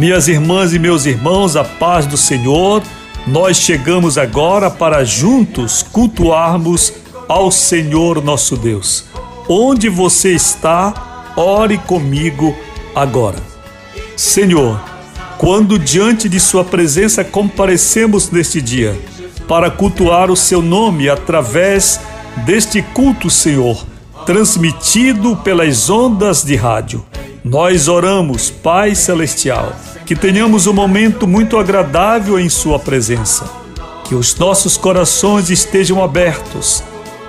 Minhas irmãs e meus irmãos, a paz do Senhor, nós chegamos agora para juntos cultuarmos ao Senhor nosso Deus. Onde você está, ore comigo agora. Senhor, quando diante de Sua presença comparecemos neste dia para cultuar o Seu nome através deste culto, Senhor, transmitido pelas ondas de rádio. Nós oramos, Pai Celestial que tenhamos um momento muito agradável em Sua presença. Que os nossos corações estejam abertos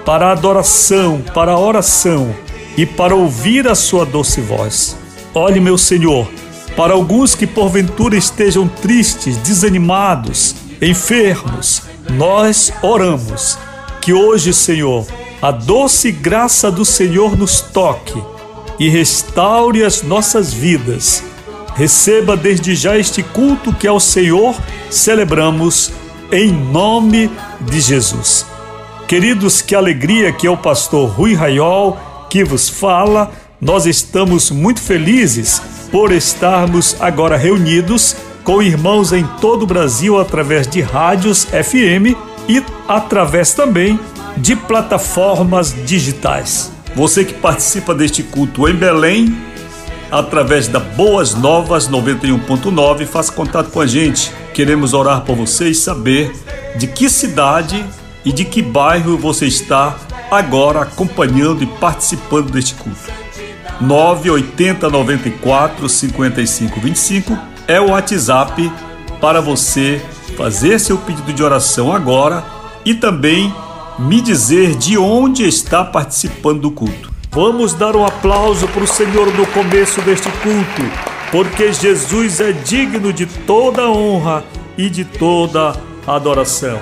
para a adoração, para a oração e para ouvir a Sua doce voz. Olhe, meu Senhor, para alguns que porventura estejam tristes, desanimados, enfermos, nós oramos que hoje, Senhor, a doce graça do Senhor nos toque e restaure as nossas vidas Receba desde já este culto que ao Senhor celebramos em nome de Jesus. Queridos, que alegria que é o pastor Rui Raiol que vos fala. Nós estamos muito felizes por estarmos agora reunidos com irmãos em todo o Brasil através de rádios FM e através também de plataformas digitais. Você que participa deste culto em Belém, através da Boas Novas 91.9. Faça contato com a gente. Queremos orar por você e saber de que cidade e de que bairro você está agora acompanhando e participando deste culto. 980 94 55 25 é o WhatsApp para você fazer seu pedido de oração agora e também me dizer de onde está participando do culto. Vamos dar um aplauso para o Senhor no começo deste culto, porque Jesus é digno de toda honra e de toda adoração.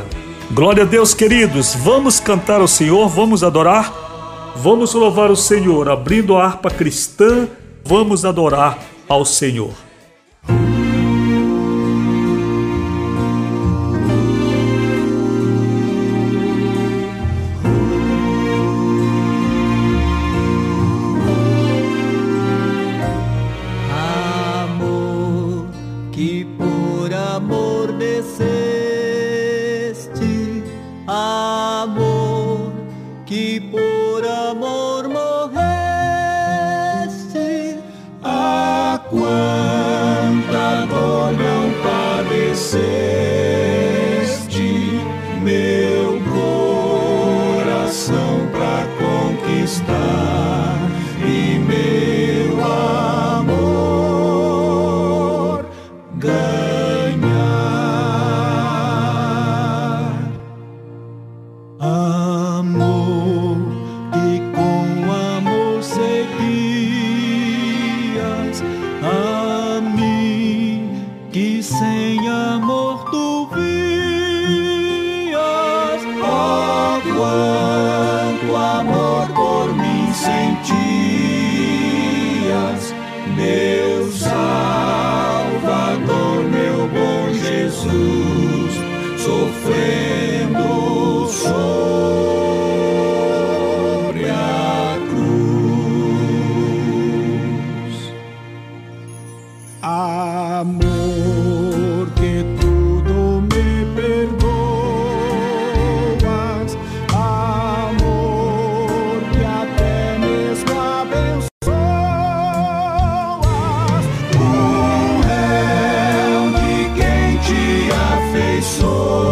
Glória a Deus, queridos. Vamos cantar ao Senhor, vamos adorar, vamos louvar o Senhor, abrindo a harpa cristã, vamos adorar ao Senhor. sou.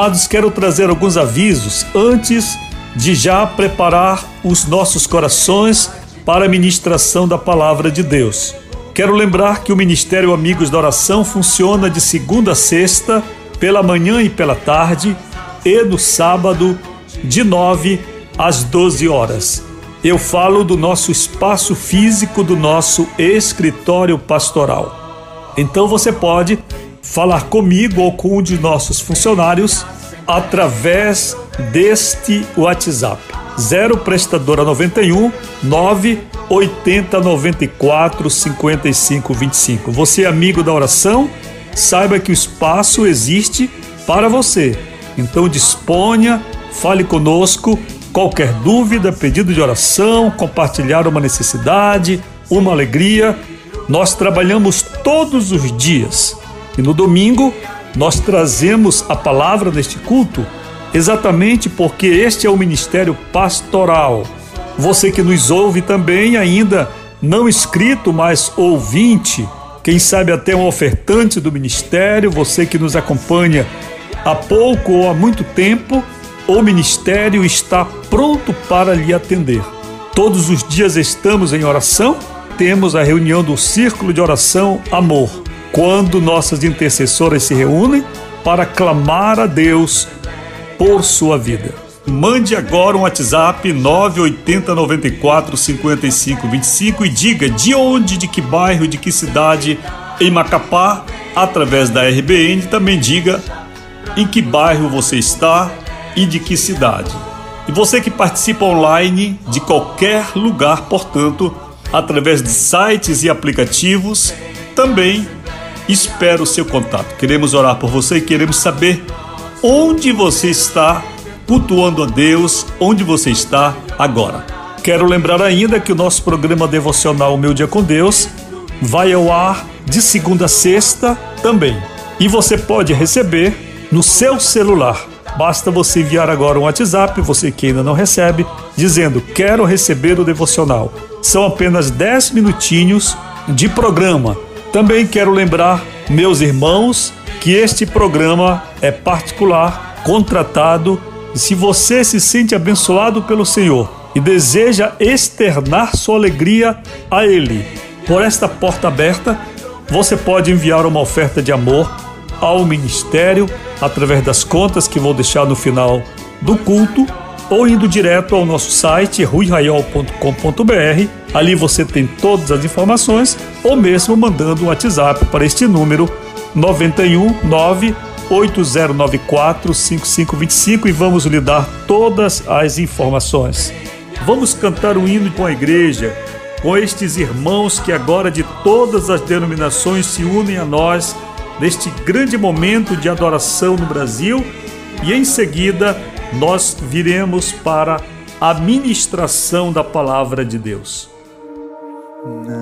Amados, quero trazer alguns avisos antes de já preparar os nossos corações para a ministração da palavra de Deus. Quero lembrar que o Ministério Amigos da Oração funciona de segunda a sexta, pela manhã e pela tarde, e no sábado, de 9 às 12 horas. Eu falo do nosso espaço físico, do nosso escritório pastoral. Então você pode falar comigo ou com um de nossos funcionários através deste WhatsApp. 0 prestadora 91 9 80 94 55 25. Você é amigo da oração? Saiba que o espaço existe para você. Então disponha, fale conosco. Qualquer dúvida, pedido de oração, compartilhar uma necessidade, uma alegria, nós trabalhamos todos os dias. E no domingo nós trazemos a palavra neste culto exatamente porque este é o ministério pastoral. Você que nos ouve também, ainda não inscrito, mas ouvinte, quem sabe até um ofertante do ministério, você que nos acompanha há pouco ou há muito tempo, o ministério está pronto para lhe atender. Todos os dias estamos em oração, temos a reunião do Círculo de Oração Amor, quando nossas intercessoras se reúnem para clamar a Deus por sua vida. Mande agora um WhatsApp 980 94 55 25 e diga de onde, de que bairro, de que cidade em Macapá, através da RBN. Também diga em que bairro você está e de que cidade. E você que participa online de qualquer lugar, portanto, através de sites e aplicativos, também espero o seu contato. Queremos orar por você e queremos saber onde você está cultuando a Deus, onde você está agora. Quero lembrar ainda que o nosso programa devocional Meu Dia com Deus vai ao ar de segunda a sexta também. E você pode receber no seu celular. Basta você enviar agora um WhatsApp, você que ainda não recebe, dizendo: Quero receber o devocional. São apenas 10 minutinhos de programa. Também quero lembrar, meus irmãos, que este programa é particular, contratado, e se você se sente abençoado pelo Senhor e deseja externar sua alegria a Ele, por esta porta aberta, você pode enviar uma oferta de amor ao ministério através das contas que vou deixar no final do culto ou indo direto ao nosso site ruiraiol.com.br. Ali você tem todas as informações ou mesmo mandando um WhatsApp para este número 91 9 8094 5525 e vamos lhe dar todas as informações. Vamos cantar o hino com a igreja, com estes irmãos que agora de todas as denominações se unem a nós neste grande momento de adoração no Brasil e em seguida nós viremos para a ministração da palavra de Deus. Na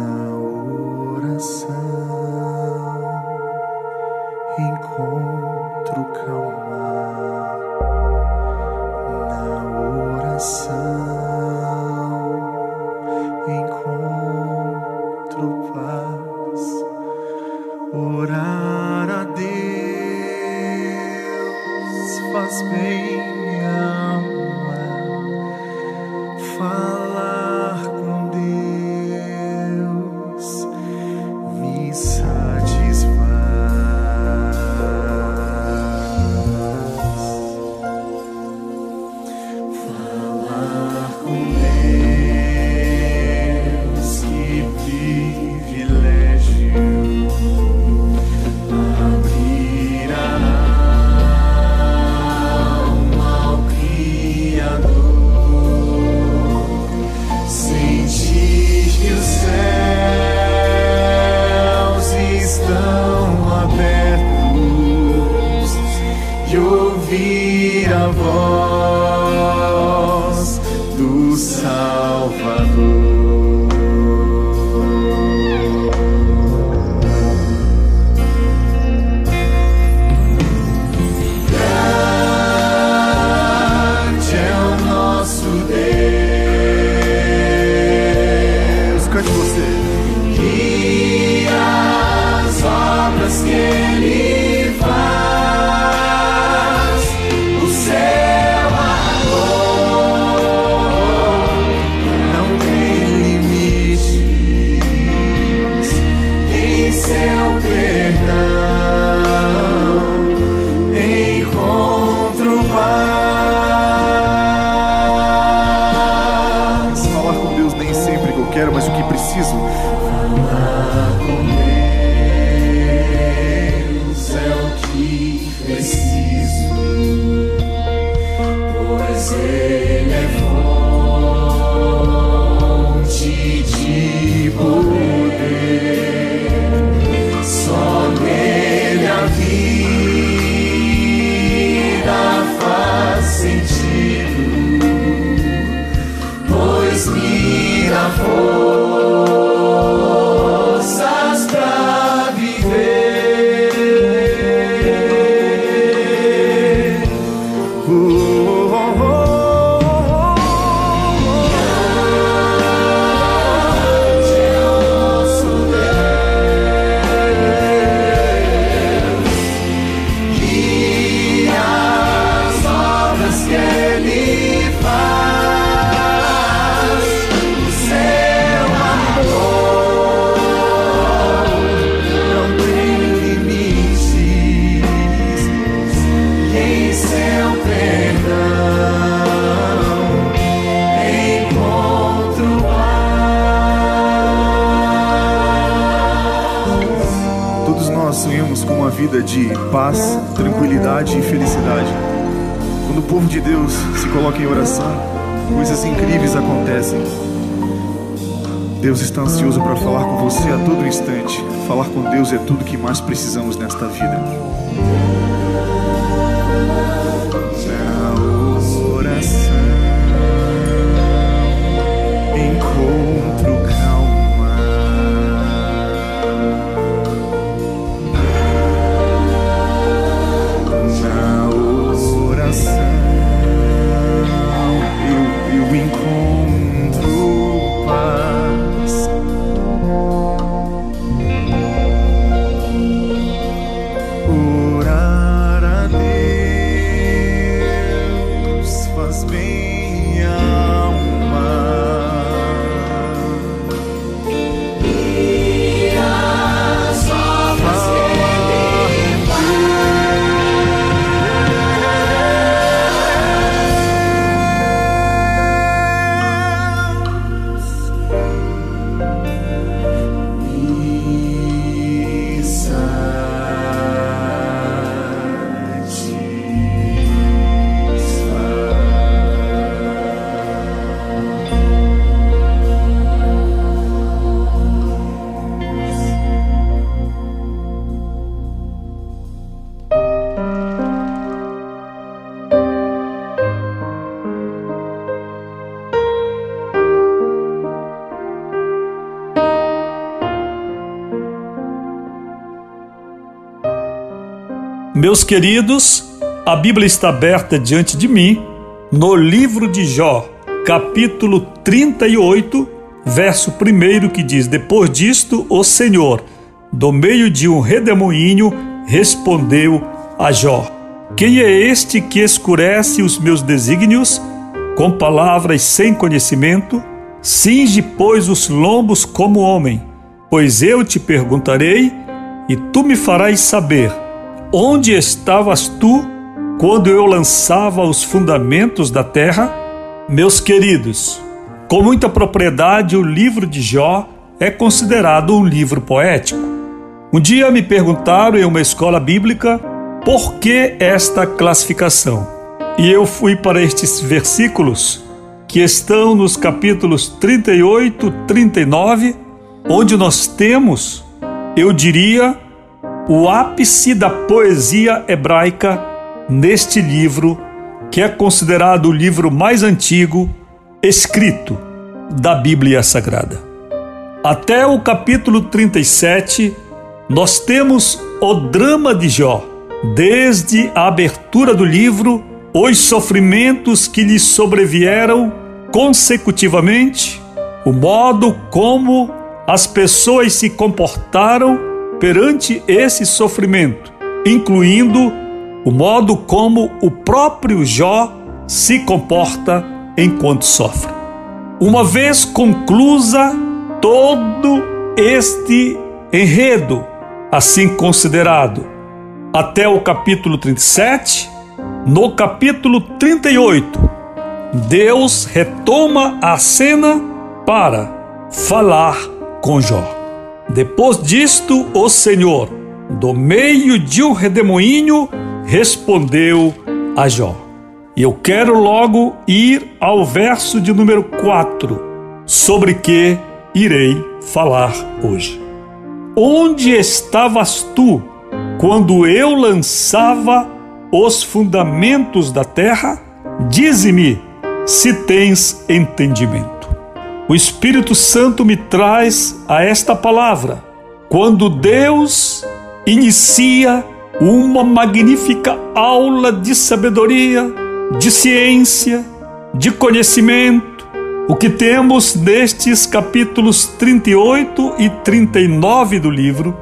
Deus está ansioso para falar com você a todo instante. Falar com Deus é tudo que mais precisamos nesta vida. Na oração Meus queridos, a Bíblia está aberta diante de mim no livro de Jó, capítulo 38, verso 1 que diz: Depois disto, o Senhor, do meio de um redemoinho, respondeu a Jó: Quem é este que escurece os meus desígnios com palavras sem conhecimento? Cinge, pois, os lombos como homem, pois eu te perguntarei e tu me farás saber. Onde estavas tu quando eu lançava os fundamentos da terra? Meus queridos, com muita propriedade, o livro de Jó é considerado um livro poético. Um dia me perguntaram em uma escola bíblica por que esta classificação. E eu fui para estes versículos que estão nos capítulos 38, 39, onde nós temos, eu diria, o ápice da poesia hebraica neste livro, que é considerado o livro mais antigo escrito da Bíblia Sagrada. Até o capítulo 37, nós temos o drama de Jó, desde a abertura do livro, os sofrimentos que lhe sobrevieram consecutivamente, o modo como as pessoas se comportaram perante esse sofrimento, incluindo o modo como o próprio Jó se comporta enquanto sofre. Uma vez conclusa todo este enredo, assim considerado, até o capítulo 37, no capítulo 38, Deus retoma a cena para falar com Jó. Depois disto, o Senhor, do meio de um redemoinho, respondeu a Jó. E eu quero logo ir ao verso de número 4, sobre que irei falar hoje. Onde estavas tu quando eu lançava os fundamentos da terra? Dize-me se tens entendimento. O Espírito Santo me traz a esta palavra. Quando Deus inicia uma magnífica aula de sabedoria, de ciência, de conhecimento, o que temos nestes capítulos 38 e 39 do livro,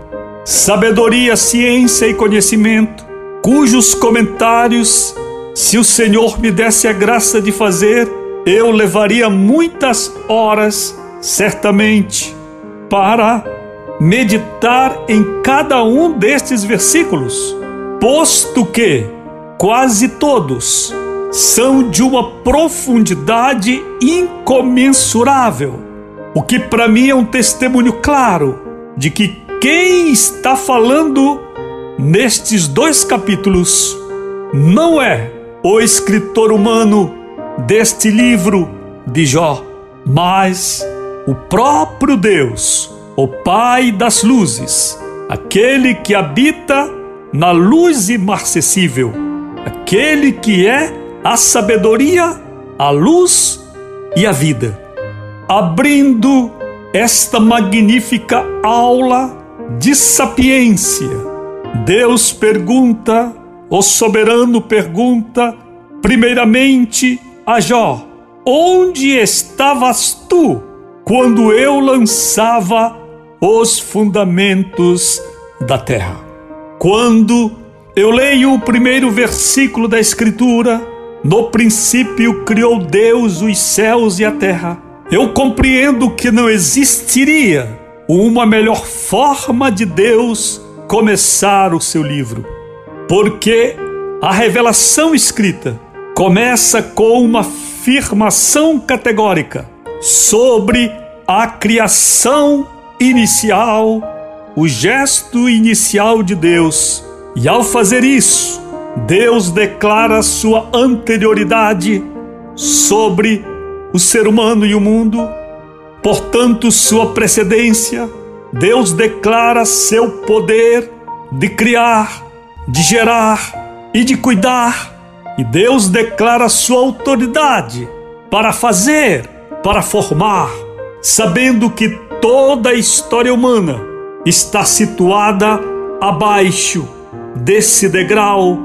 Sabedoria, Ciência e Conhecimento, cujos comentários, se o Senhor me desse a graça de fazer, eu levaria muitas horas, certamente, para meditar em cada um destes versículos, posto que quase todos são de uma profundidade incomensurável, o que para mim é um testemunho claro de que quem está falando nestes dois capítulos não é o escritor humano deste livro de Jó, mas o próprio Deus, o Pai das luzes, aquele que habita na luz imarcessível, aquele que é a sabedoria, a luz e a vida. Abrindo esta magnífica aula de sapiência, Deus pergunta, o soberano pergunta, primeiramente a Jó: Onde estavas tu quando eu lançava os fundamentos da terra? Quando eu leio o primeiro versículo da Escritura, no princípio criou Deus os céus e a terra. Eu compreendo que não existiria uma melhor forma de Deus começar o seu livro, porque a revelação escrita começa com uma afirmação categórica sobre a criação inicial, o gesto inicial de Deus. E ao fazer isso, Deus declara sua anterioridade sobre o ser humano e o mundo, portanto, sua precedência. Deus declara seu poder de criar, de gerar e de cuidar. E Deus declara sua autoridade para fazer, para formar, sabendo que toda a história humana está situada abaixo desse degrau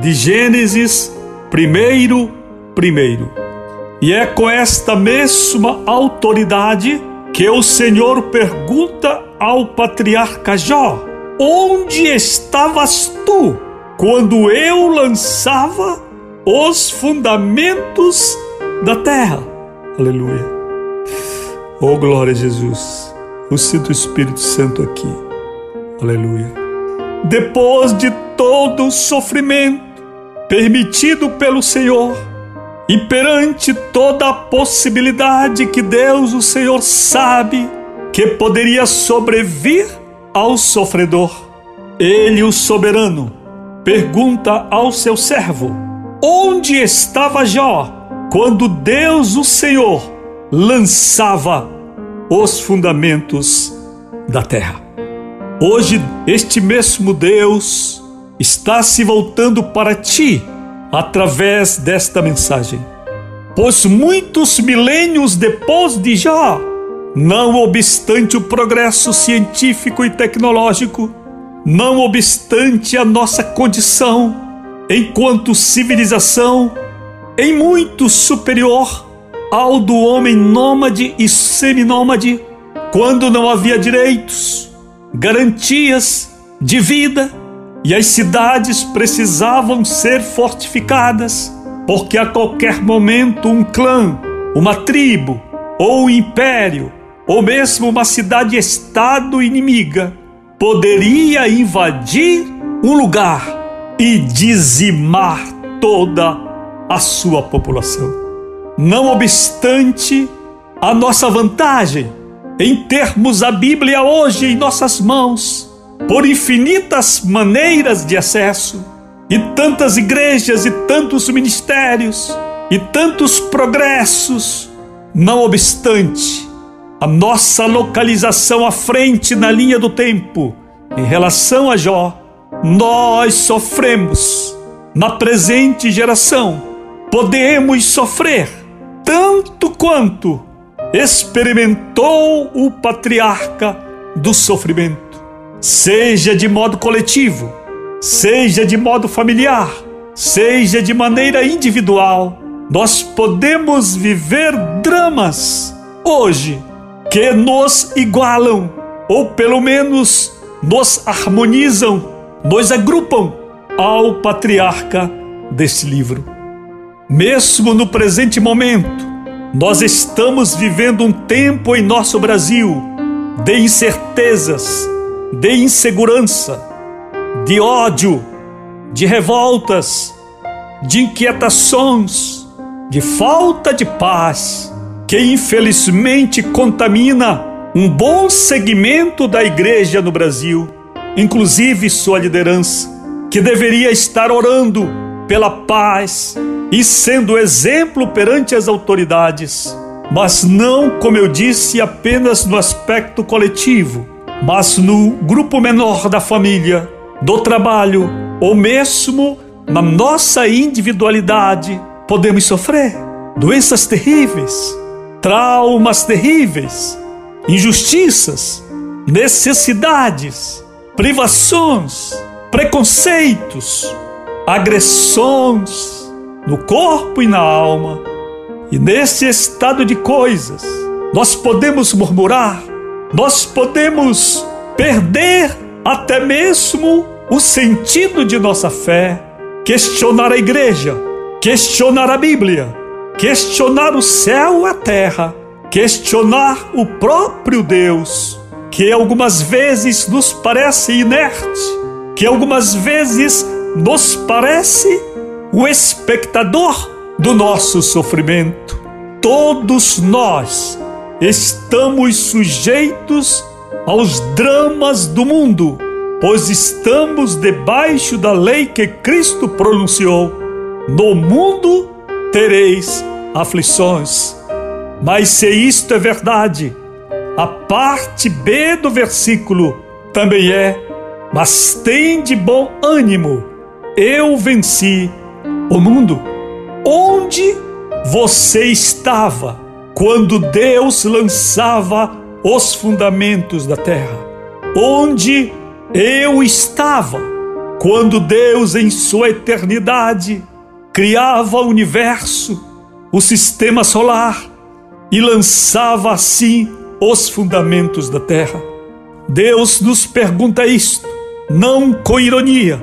de Gênesis primeiro, primeiro. E é com esta mesma autoridade que o Senhor pergunta ao patriarca Jó: Onde estavas tu quando eu lançava os fundamentos da terra? Aleluia. Oh, glória a Jesus. Eu sinto o Espírito Santo aqui. Aleluia. Depois de todo o sofrimento permitido pelo Senhor e perante toda a possibilidade que Deus, o Senhor, sabe que poderia sobrevir ao sofredor, ele, o soberano, pergunta ao seu servo: Onde estava Jó quando Deus, o Senhor, lançava os fundamentos da terra? Hoje, este mesmo Deus está se voltando para ti através desta mensagem. Pois muitos milênios depois de já, não obstante o progresso científico e tecnológico, não obstante a nossa condição enquanto civilização, em muito superior ao do homem nômade e seminômade, quando não havia direitos, garantias de vida, e as cidades precisavam ser fortificadas, porque a qualquer momento um clã, uma tribo ou um império, ou mesmo uma cidade-estado inimiga, poderia invadir um lugar e dizimar toda a sua população. Não obstante a nossa vantagem em termos a Bíblia hoje em nossas mãos, por infinitas maneiras de acesso, e tantas igrejas e tantos ministérios e tantos progressos. Não obstante, a nossa localização à frente na linha do tempo em relação a Jó, nós sofremos na presente geração. Podemos sofrer tanto quanto experimentou o patriarca do sofrimento, seja de modo coletivo, seja de modo familiar, seja de maneira individual. Nós podemos viver dramas hoje que nos igualam, ou pelo menos nos harmonizam, nos agrupam ao patriarca deste livro. Mesmo no presente momento, nós estamos vivendo um tempo em nosso Brasil de incertezas, de insegurança, de ódio, de revoltas, de inquietações, de falta de paz, que infelizmente contamina um bom segmento da igreja no Brasil, inclusive sua liderança, que deveria estar orando pela paz e sendo exemplo perante as autoridades, mas não, como eu disse, apenas no aspecto coletivo, mas no grupo menor da família, do trabalho ou mesmo na nossa individualidade, podemos sofrer doenças terríveis, traumas terríveis, injustiças, necessidades, privações, preconceitos, agressões no corpo e na alma. E nesse estado de coisas, nós podemos murmurar, nós podemos perder até mesmo o sentido de nossa fé, questionar a igreja, questionar a Bíblia, questionar o céu e a terra, questionar o próprio Deus, que algumas vezes nos parece inerte, que algumas vezes nos parece o espectador do nosso sofrimento. Todos nós estamos sujeitos aos dramas do mundo, pois estamos debaixo da lei que Cristo pronunciou no mundo tereis aflições. Mas se isto é verdade, a parte B do versículo também é: Mas tem de bom ânimo, eu venci o mundo. Onde você estava quando Deus lançava os fundamentos da terra? Onde eu estava quando Deus, em sua eternidade, criava o universo, o sistema solar e lançava assim os fundamentos da terra. Deus nos pergunta isto, não com ironia,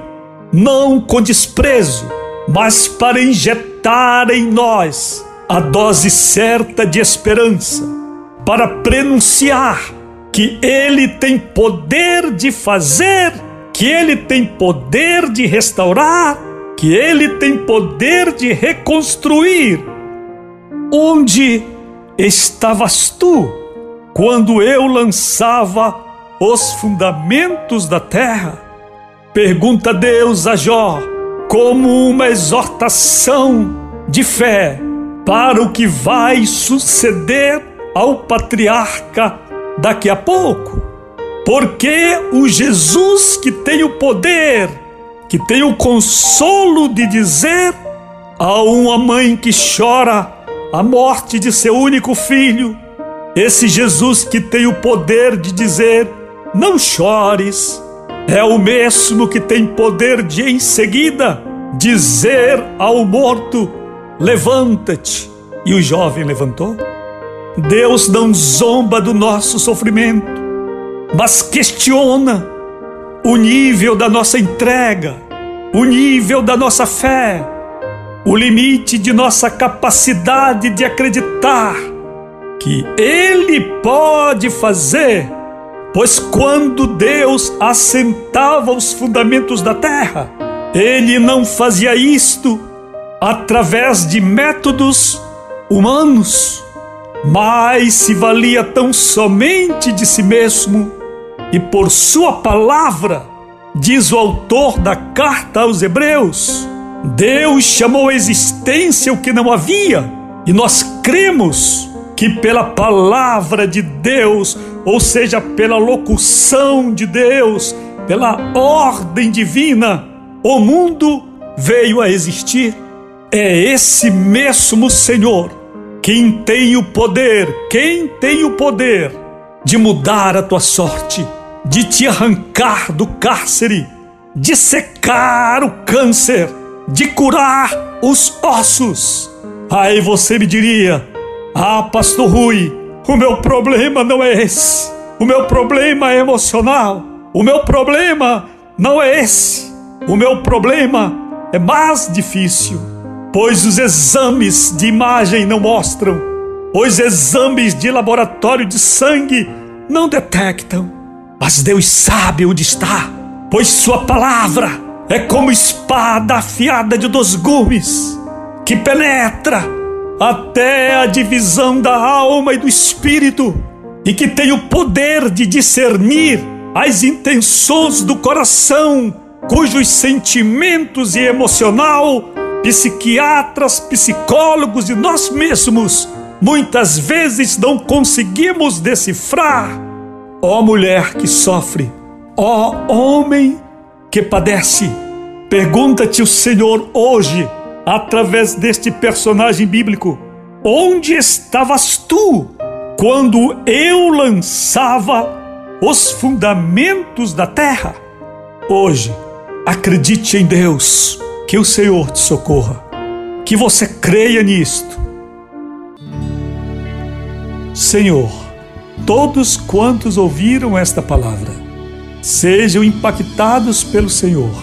não com desprezo, mas para injetar em nós a dose certa de esperança, para prenunciar que Ele tem poder de fazer, que Ele tem poder de restaurar que Ele tem poder de reconstruir. Onde estavas tu quando eu lançava os fundamentos da terra? Pergunta Deus a Jó, como uma exortação de fé para o que vai suceder ao patriarca daqui a pouco. Porque o Jesus que tem o poder que tem o consolo de dizer a uma mãe que chora a morte de seu único filho, esse Jesus que tem o poder de dizer: não chores, é o mesmo que tem poder de em seguida dizer ao morto: levanta-te. E o jovem levantou. Deus não zomba do nosso sofrimento, mas questiona o nível da nossa entrega, o nível da nossa fé, o limite de nossa capacidade de acreditar que Ele pode fazer, pois quando Deus assentava os fundamentos da terra, Ele não fazia isto através de métodos humanos, mas se valia tão somente de si mesmo e por Sua palavra diz o autor da carta aos Hebreus. Deus chamou à existência o que não havia, e nós cremos que pela palavra de Deus, ou seja, pela locução de Deus, pela ordem divina, o mundo veio a existir. É esse mesmo Senhor quem tem o poder, quem tem o poder de mudar a tua sorte, de te arrancar do cárcere, de secar o câncer, de curar os ossos. Aí você me diria: Ah, Pastor Rui, o meu problema não é esse. O meu problema é emocional. O meu problema não é esse. O meu problema é mais difícil, pois os exames de imagem não mostram, os exames de laboratório de sangue não detectam. Mas Deus sabe onde está, pois Sua palavra é como espada afiada de dois gumes, que penetra até a divisão da alma e do espírito, e que tem o poder de discernir as intenções do coração, cujos sentimentos e emocional, psiquiatras, psicólogos e nós mesmos muitas vezes não conseguimos decifrar. Ó mulher que sofre, ó homem que padece, pergunta-te o Senhor hoje, através deste personagem bíblico: onde estavas tu quando eu lançava os fundamentos da terra? Hoje, acredite em Deus, que o Senhor te socorra, que você creia nisto Senhor, todos quantos ouviram esta palavra, sejam impactados pelo Senhor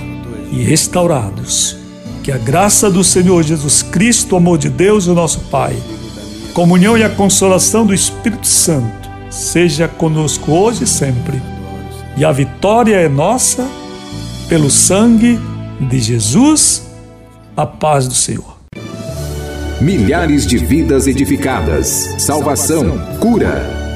e restaurados. Que a graça do Senhor Jesus Cristo, o amor de Deus, o nosso Pai, comunhão e a consolação do Espírito Santo seja conosco hoje e sempre. E a vitória é nossa pelo sangue de Jesus. A paz do Senhor. Milhares de vidas edificadas, salvação, cura.